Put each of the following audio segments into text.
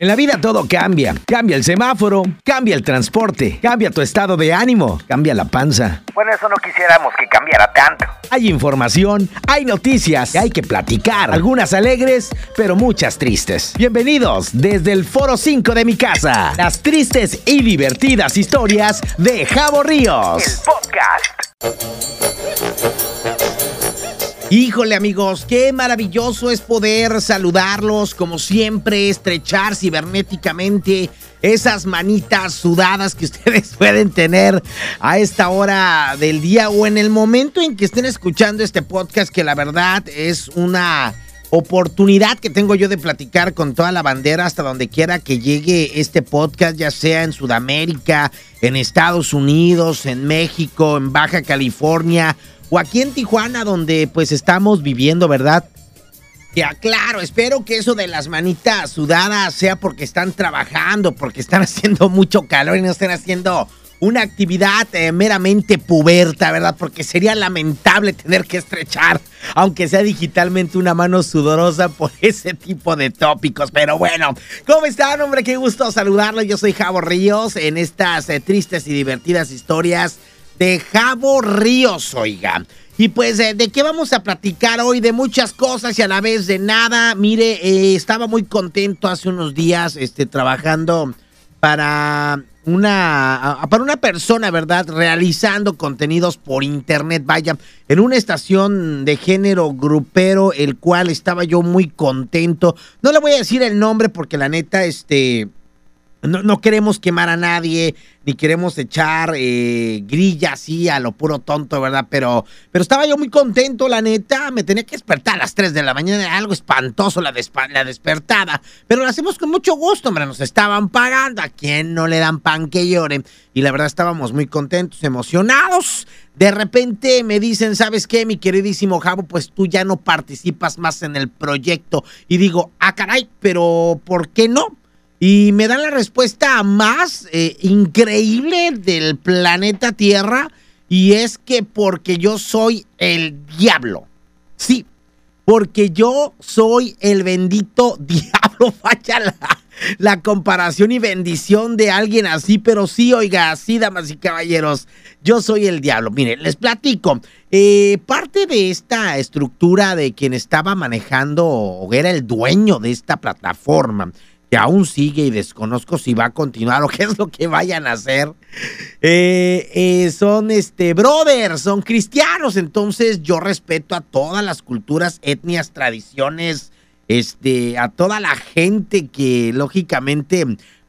En la vida todo cambia. Cambia el semáforo, cambia el transporte, cambia tu estado de ánimo, cambia la panza. Bueno, eso no quisiéramos que cambiara tanto. Hay información, hay noticias, hay que platicar. Algunas alegres, pero muchas tristes. Bienvenidos desde el Foro 5 de mi casa. Las tristes y divertidas historias de Javo Ríos. El podcast. Híjole amigos, qué maravilloso es poder saludarlos como siempre, estrechar cibernéticamente esas manitas sudadas que ustedes pueden tener a esta hora del día o en el momento en que estén escuchando este podcast que la verdad es una oportunidad que tengo yo de platicar con toda la bandera hasta donde quiera que llegue este podcast, ya sea en Sudamérica, en Estados Unidos, en México, en Baja California o aquí en Tijuana donde pues estamos viviendo, ¿verdad? Ya, claro, espero que eso de las manitas sudadas sea porque están trabajando, porque están haciendo mucho calor y no estén haciendo una actividad eh, meramente puberta, ¿verdad? Porque sería lamentable tener que estrechar, aunque sea digitalmente, una mano sudorosa por ese tipo de tópicos. Pero bueno, ¿cómo están, hombre? Qué gusto saludarlos. Yo soy Javo Ríos en estas eh, tristes y divertidas historias de Javo Ríos, oiga. Y pues, eh, ¿de qué vamos a platicar hoy? De muchas cosas y a la vez de nada. Mire, eh, estaba muy contento hace unos días este, trabajando para una, para una persona, ¿verdad? Realizando contenidos por internet, vaya, en una estación de género grupero, el cual estaba yo muy contento. No le voy a decir el nombre porque la neta, este no, no, queremos quemar a nadie, ni queremos echar eh, grilla así a lo puro tonto, ¿verdad? Pero, pero estaba yo muy contento, la neta. Me tenía que despertar a las 3 de la mañana. algo espantoso la, la despertada. Pero lo hacemos con mucho gusto, hombre. Nos estaban pagando. ¿A quién no le dan pan que lloren? Y la verdad estábamos muy contentos, emocionados. De repente me dicen, ¿sabes qué, mi queridísimo Javo? Pues tú ya no participas más en el proyecto. Y digo, ah, caray, pero ¿por qué no? Y me dan la respuesta más eh, increíble del planeta Tierra. Y es que porque yo soy el diablo. Sí, porque yo soy el bendito diablo. La, la, comparación y bendición de alguien así, pero sí, oiga, así, damas y caballeros, yo soy el diablo. Miren, les platico. Eh, parte de esta estructura de quien estaba manejando o era el dueño de esta plataforma aún sigue y desconozco si va a continuar o qué es lo que vayan a hacer. Eh, eh, son este brothers, son cristianos, entonces yo respeto a todas las culturas, etnias, tradiciones, este, a toda la gente que lógicamente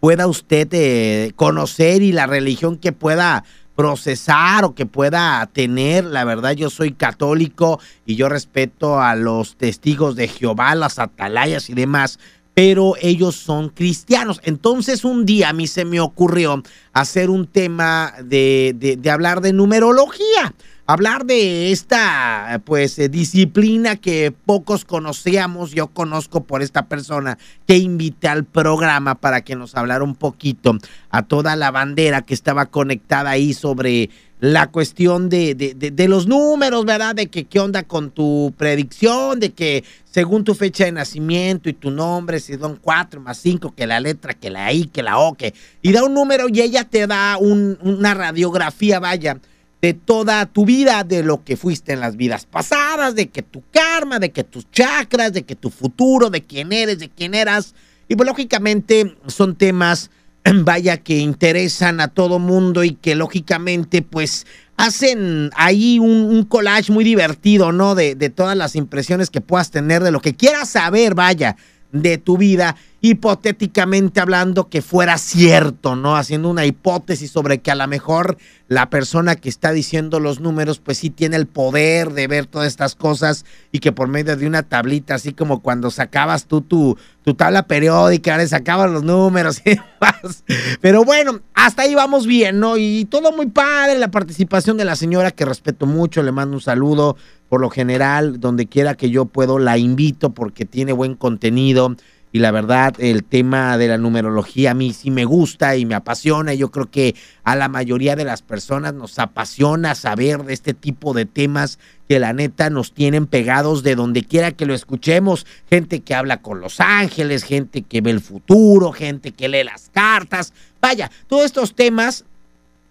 pueda usted eh, conocer y la religión que pueda procesar o que pueda tener. La verdad, yo soy católico y yo respeto a los testigos de Jehová, las atalayas y demás pero ellos son cristianos. Entonces un día a mí se me ocurrió hacer un tema de, hablar de numerología, hablar de esta pues eh, disciplina que pocos conocíamos, yo conozco por esta persona que invité al programa para que nos hablara un poquito a toda la bandera que estaba conectada ahí sobre la cuestión de, de, los números, ¿verdad? De que qué onda con tu predicción, de que según tu fecha de nacimiento y tu nombre, si son cuatro más cinco, que la letra, que la I, que la O, que... Y da un número y ella te da una radiografía, vaya, de toda tu vida, de lo que fuiste en las vidas pasadas, de que tu karma, de que tus chakras, de que tu futuro, de quién eres, de quién eras. Y pues lógicamente son temas vaya que interesan a todo mundo y que lógicamente pues hacen ahí un, collage muy divertido, ¿no? De, de, todas las impresiones que puedas tener, de lo que quieras saber, vaya, de tu vida, hipotéticamente hablando, que fuera cierto, ¿no? Haciendo una hipótesis sobre que a lo mejor la persona que está diciendo los números, pues sí tiene el poder de ver todas estas cosas y que por medio de una tablita, así como cuando sacabas tú tu, tu tabla periódica, le sacabas los números y demás. Pero bueno, hasta ahí vamos bien, ¿no? Y todo muy padre, la participación de la señora que respeto mucho, le mando un saludo. Por lo general, donde quiera que yo puedo, la invito porque tiene buen contenido y la verdad el tema de la numerología a mí sí me gusta y me apasiona. Yo creo que a la mayoría de las personas nos apasiona saber de este tipo de temas que la neta nos tienen pegados de donde quiera que lo escuchemos. Gente que habla con los ángeles, gente que ve el futuro, gente que lee las cartas. Vaya, todos estos temas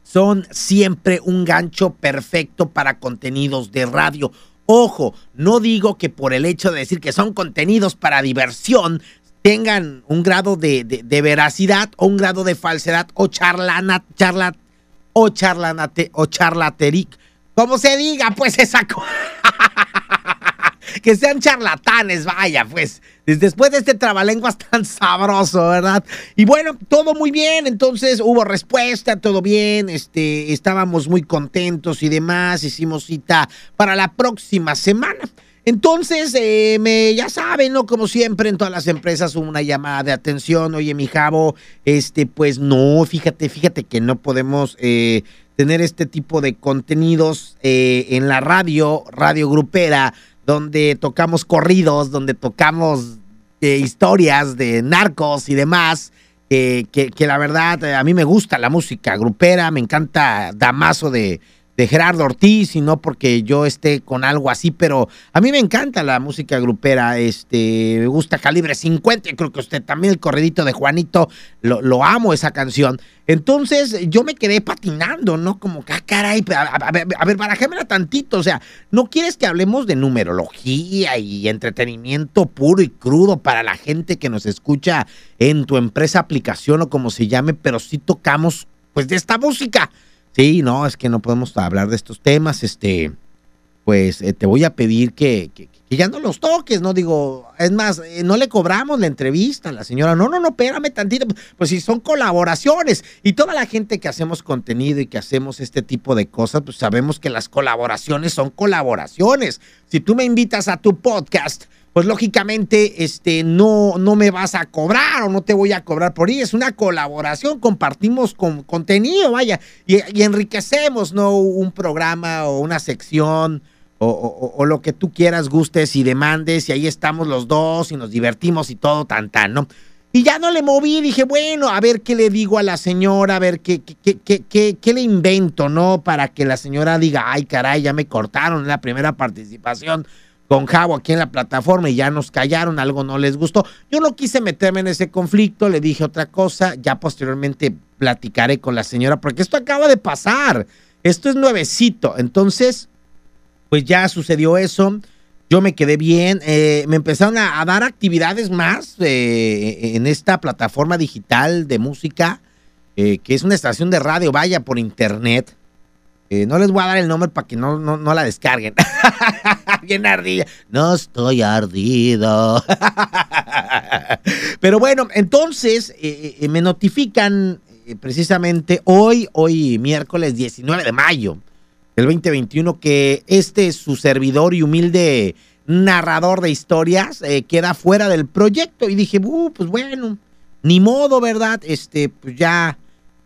son siempre un gancho perfecto para contenidos de radio. Ojo, no digo que por el hecho de decir que son contenidos para diversión tengan un grado de, de, veracidad o un grado de falsedad o charlana, charlat o charlanate o charlateric, como se diga, pues esa cosa. que sean charlatanes, vaya, pues. Después de este trabalenguas tan sabroso, ¿verdad? Y bueno, todo muy bien, entonces hubo respuesta, todo bien, este, estábamos muy contentos y demás, hicimos cita para la próxima semana. Entonces, eh, me, ya saben, ¿no? Como siempre en todas las empresas una llamada de atención, oye, mi jabo, este, pues no, fíjate, fíjate que no podemos eh, tener este tipo de contenidos eh, en la radio, radio grupera, donde tocamos corridos, donde tocamos eh, historias de narcos y demás. que, que, la verdad a mí me gusta la música grupera, me encanta Damaso de, de Gerardo Ortiz y no porque yo esté con algo así, pero a mí me encanta la música grupera, este, me gusta Calibre 50, y creo que usted también el corredito de Juanito, lo, amo esa canción. Entonces yo me quedé patinando, ¿no? Como ah, caray, a, a, a ver, barajémela tantito, o sea, ¿no quieres que hablemos de numerología y entretenimiento puro y crudo para la gente que nos escucha en tu empresa, aplicación o como se llame, pero sí tocamos, pues, de esta música? Sí, no, es que no podemos hablar de estos temas, este, pues eh, te voy a pedir que, que, que, ya no los toques, ¿no? Digo, es más, eh, no le cobramos la entrevista a la señora, no, no, no, espérame tantito, pues si son colaboraciones y toda la gente que hacemos contenido y que hacemos este tipo de cosas, pues sabemos que las colaboraciones son colaboraciones. Si tú me invitas a tu podcast, pues lógicamente este, no, no me vas a cobrar o no te voy a cobrar por ahí. Es una colaboración, compartimos con, contenido, vaya, y, y, enriquecemos, ¿no? Un programa o una sección o, o, o, lo que tú quieras, gustes y demandes, y ahí estamos los dos y nos divertimos y todo, tan, tan, ¿no? Y ya no le moví, dije, bueno, a ver qué le digo a la señora, a ver qué, qué, qué, qué, qué le invento, ¿no? Para que la señora diga, ay, caray, ya me cortaron en la primera participación con Javo aquí en la plataforma y ya nos callaron, algo no les gustó. Yo no quise meterme en ese conflicto, le dije otra cosa, ya posteriormente platicaré con la señora, porque esto acaba de pasar, esto es nuevecito, entonces, pues ya sucedió eso, yo me quedé bien, eh, me empezaron a, dar actividades más eh, en esta plataforma digital de música, eh, que es una estación de radio, vaya por internet. Eh, no les voy a dar el nombre para que no, no, no la descarguen. Bien ardida. No estoy ardido. Pero bueno, entonces eh, eh, me notifican precisamente hoy, hoy miércoles 19 de mayo del 2021, que este su servidor y humilde narrador de historias eh, queda fuera del proyecto. Y dije, uh, pues bueno, ni modo, ¿verdad? Este, pues ya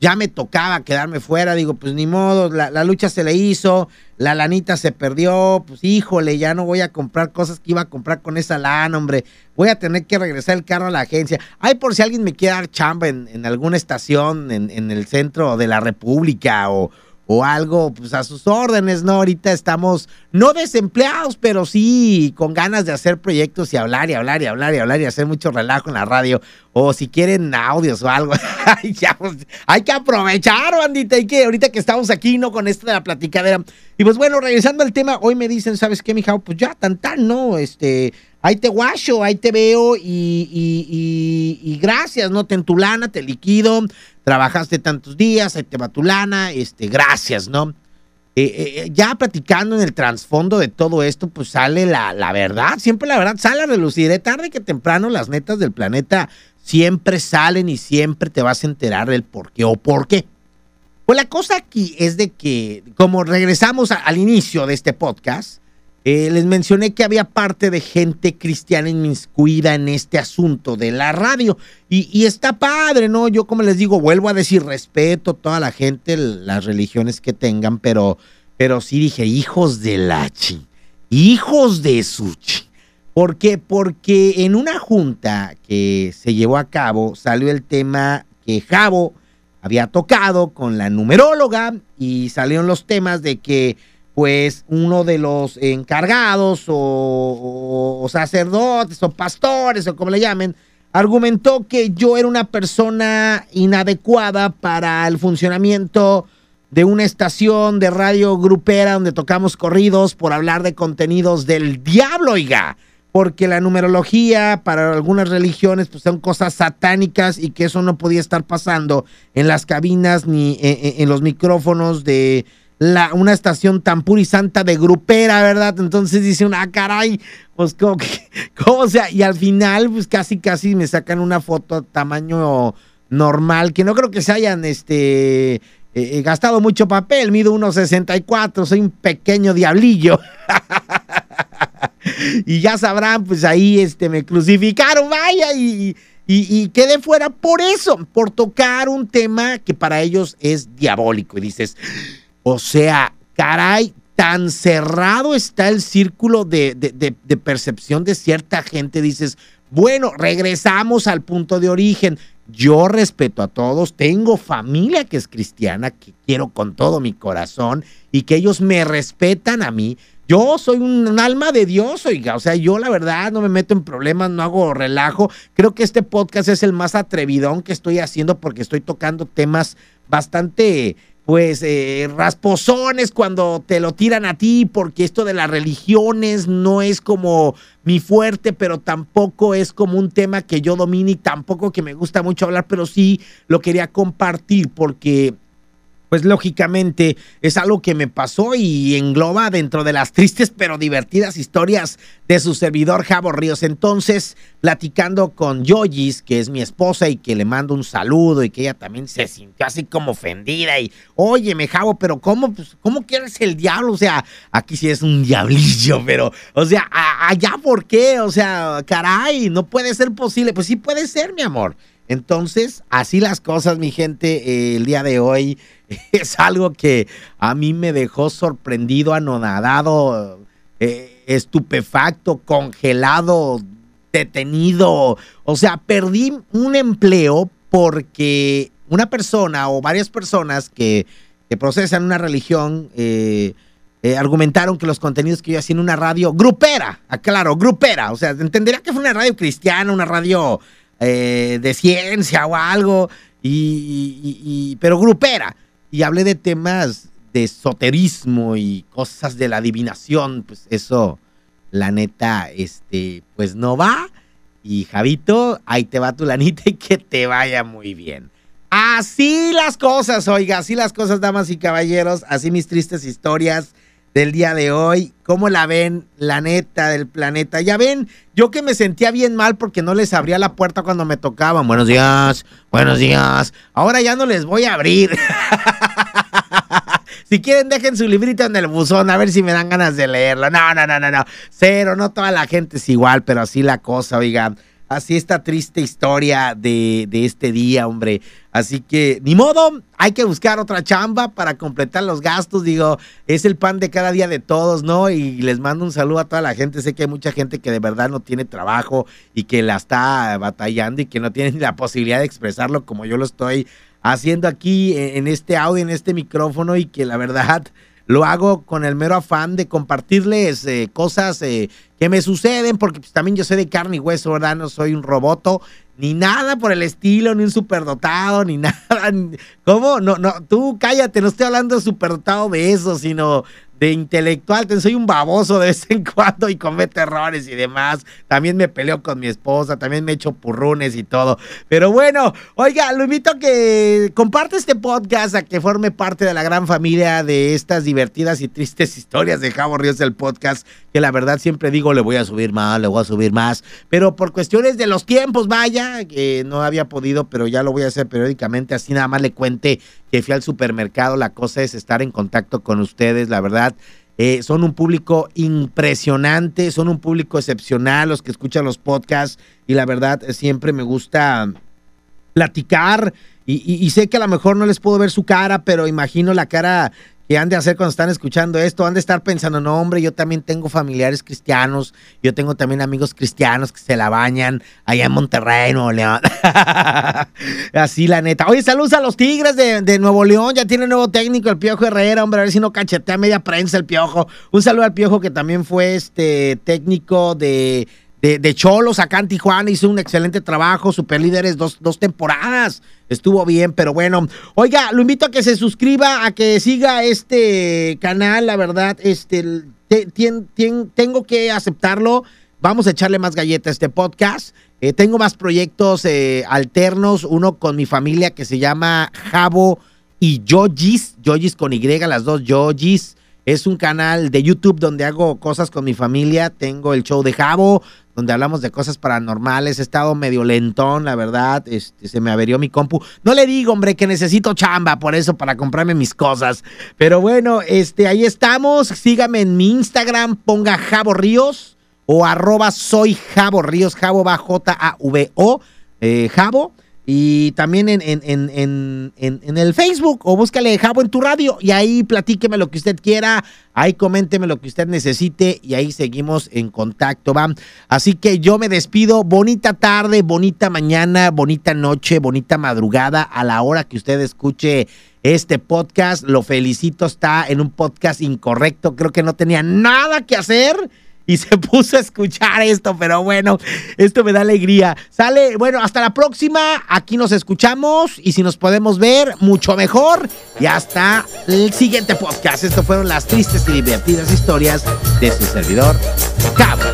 ya me tocaba quedarme fuera, digo, pues ni modo, la, la, lucha se le hizo, la lanita se perdió, pues híjole, ya no voy a comprar cosas que iba a comprar con esa lana, hombre, voy a tener que regresar el carro a la agencia. Ay, por si alguien me quiere dar chamba en, en alguna estación en, en, el centro de la República o, o algo, pues a sus órdenes, ¿no? Ahorita estamos no desempleados, pero sí con ganas de hacer proyectos y hablar y hablar y hablar y hablar y hacer mucho relajo en la radio. O si quieren audios o algo, ya, pues, hay que aprovechar, bandita, hay que, ahorita que estamos aquí, ¿no? Con esto de la platicadera. Y pues bueno, regresando al tema, hoy me dicen, ¿sabes qué, mija? Pues ya, tan tan, ¿no? Este, ahí te guacho, ahí te veo y, y gracias, ¿no? Te entulana, te liquido, trabajaste tantos días, ahí te va tu lana, este, gracias, ¿no? Eh, eh, ya platicando en el trasfondo de todo esto, pues sale la, la verdad, siempre la verdad sale a relucir, de tarde que temprano las netas del planeta siempre salen y siempre te vas a enterar del por qué o por qué. Pues la cosa aquí es de que, como regresamos al inicio de este podcast, eh, les mencioné que había parte de gente cristiana inmiscuida en este asunto de la radio. Y, está padre, ¿no? Yo, como les digo, vuelvo a decir, respeto a toda la gente, las religiones que tengan, pero, pero sí dije, hijos de la chi, hijos de su chi. ¿Por qué? Porque en una junta que se llevó a cabo salió el tema que Javo había tocado con la numeróloga y salieron los temas de que pues uno de los encargados o, o, sacerdotes o pastores o como le llamen, argumentó que yo era una persona inadecuada para el funcionamiento de una estación de radio grupera donde tocamos corridos por hablar de contenidos del diablo, oiga. Porque la numerología para algunas religiones pues son cosas satánicas y que eso no podía estar pasando en las cabinas ni en, en los micrófonos de la, una estación tan pura y santa de grupera, ¿verdad? Entonces dice una, ah, caray, pues como ¿cómo sea? Y al final pues casi casi me sacan una foto tamaño normal, que no creo que se hayan este eh, eh gastado mucho papel, mido 1.64, soy un pequeño diablillo. y ya sabrán, pues ahí este, me crucificaron, vaya, y, y, y, quedé fuera por eso, por tocar un tema que para ellos es diabólico. Y dices, o sea, caray, tan cerrado está el círculo de, de, de, percepción de cierta gente, dices, bueno, regresamos al punto de origen. Yo respeto a todos, tengo familia que es cristiana, que quiero con todo mi corazón y que ellos me respetan a mí, yo soy un, un, alma de Dios, oiga, o sea, yo la verdad no me meto en problemas, no hago relajo. Creo que este podcast es el más atrevidón que estoy haciendo porque estoy tocando temas bastante, pues, eh, rasposones cuando te lo tiran a ti, porque esto de las religiones no es como mi fuerte, pero tampoco es como un tema que yo domine y tampoco que me gusta mucho hablar, pero sí lo quería compartir porque pues lógicamente es algo que me pasó y engloba dentro de las tristes pero divertidas historias de su servidor Javo Ríos. Entonces, platicando con Yoyis, que es mi esposa y que le mando un saludo y que ella también se sintió así como ofendida y, oye, me Javo, pero ¿cómo, pues, cómo quieres el diablo? O sea, aquí sí es un diablillo, pero, o sea, allá por qué? O sea, caray, no puede ser posible. Pues sí puede ser, mi amor. Entonces, así las cosas, mi gente, eh, el día de hoy es algo que a mí me dejó sorprendido, anonadado, eh, estupefacto, congelado, detenido. O sea, perdí un empleo porque una persona o varias personas que, procesan una religión eh, argumentaron que los contenidos que yo hacía en una radio grupera, aclaro, grupera, o sea, entendería que fue una radio cristiana, una radio eh, de ciencia o algo, y, pero grupera. Y hablé de temas de esoterismo y cosas de la adivinación, pues eso, la neta, este, pues no va. Y Javito, ahí te va tu lanita y que te vaya muy bien. Así las cosas, oiga, así las cosas, damas y caballeros, así mis tristes historias del día de hoy. ¿Cómo la ven? La neta del planeta. Ya ven, yo que me sentía bien mal porque no les abría la puerta cuando me tocaban. Buenos días, buenos días. Ahora ya no les voy a abrir. si quieren, dejen su librito en el buzón a ver si me dan ganas de leerlo. No, no, no, no, no. Cero, no toda la gente es igual, pero así la cosa, oigan así esta triste historia de, de, este día, hombre. Así que, ni modo, hay que buscar otra chamba para completar los gastos. Digo, es el pan de cada día de todos, ¿no? Y les mando un saludo a toda la gente. Sé que hay mucha gente que de verdad no tiene trabajo y que la está batallando y que no tiene la posibilidad de expresarlo como yo lo estoy haciendo aquí en este audio, en este micrófono y que la verdad lo hago con el mero afán de compartirles eh, cosas eh, que me suceden, porque pues, también yo soy de carne y hueso, ¿verdad? No soy un roboto, ni nada por el estilo, ni un superdotado, ni nada. ¿Cómo? No, no, tú cállate, no estoy hablando de superdotado de sino de intelectual, soy un baboso de vez en cuando y cometo errores y demás. También me peleo con mi esposa, también me echo purrunes y todo. Pero bueno, oiga, lo invito a que comparte este podcast, a que forme parte de la gran familia de estas divertidas y tristes historias de Javo Ríos del podcast, que la verdad siempre digo, le voy a subir más, le voy a subir más, pero por cuestiones de los tiempos, vaya, que no había podido, pero ya lo voy a hacer periódicamente, así nada más le cuente que fui al supermercado, la cosa es estar en contacto con ustedes, la verdad. Eh, son un público impresionante, son un público excepcional los que escuchan los podcasts y la verdad siempre me gusta platicar y, y sé que a lo mejor no les puedo ver su cara, pero imagino la cara que han de hacer cuando están escuchando esto, han de estar pensando, no, hombre, yo también tengo familiares cristianos, yo tengo también amigos cristianos que se la bañan allá en Monterrey, Nuevo León. Así, la neta. Oye, saludos a los Tigres de, de, Nuevo León, ya tiene nuevo técnico, el Piojo Herrera, hombre, a ver si no cachetea media prensa el Piojo. Un saludo al Piojo que también fue este técnico de de, Cholos acá en Tijuana, hizo un excelente trabajo, super líderes dos, dos temporadas, estuvo bien, pero bueno, oiga, lo invito a que se suscriba, a que siga este canal, la verdad, este, tengo que aceptarlo, vamos a echarle más galletas a este podcast, eh, tengo más proyectos eh, alternos, uno con mi familia que se llama Jabo y Yojis, Yojis con Y, las dos Yojis, es un canal de YouTube donde hago cosas con mi familia. Tengo el show de Jabo, donde hablamos de cosas paranormales. He estado medio lentón, la verdad. Este, se me averió mi compu. No le digo, hombre, que necesito chamba por eso, para comprarme mis cosas. Pero bueno, este, ahí estamos. Sígame en mi Instagram, ponga Jabo Ríos o arroba soy Jabo Ríos. Jabo va J-A-V-O. Eh, Jabo. Y también en, en, en, en, el Facebook o búscale Jabo en tu radio y ahí platíqueme lo que usted quiera, ahí coménteme lo que usted necesite y ahí seguimos en contacto, ¿va? Así que yo me despido, bonita tarde, bonita mañana, bonita noche, bonita madrugada a la hora que usted escuche este podcast. Lo felicito, está en un podcast incorrecto, creo que no tenía nada que hacer y se puso a escuchar esto, pero bueno, esto me da alegría. Sale, bueno, hasta la próxima, aquí nos escuchamos y si nos podemos ver, mucho mejor. Y hasta el siguiente podcast. Esto fueron las tristes y divertidas historias de su servidor, Cabra.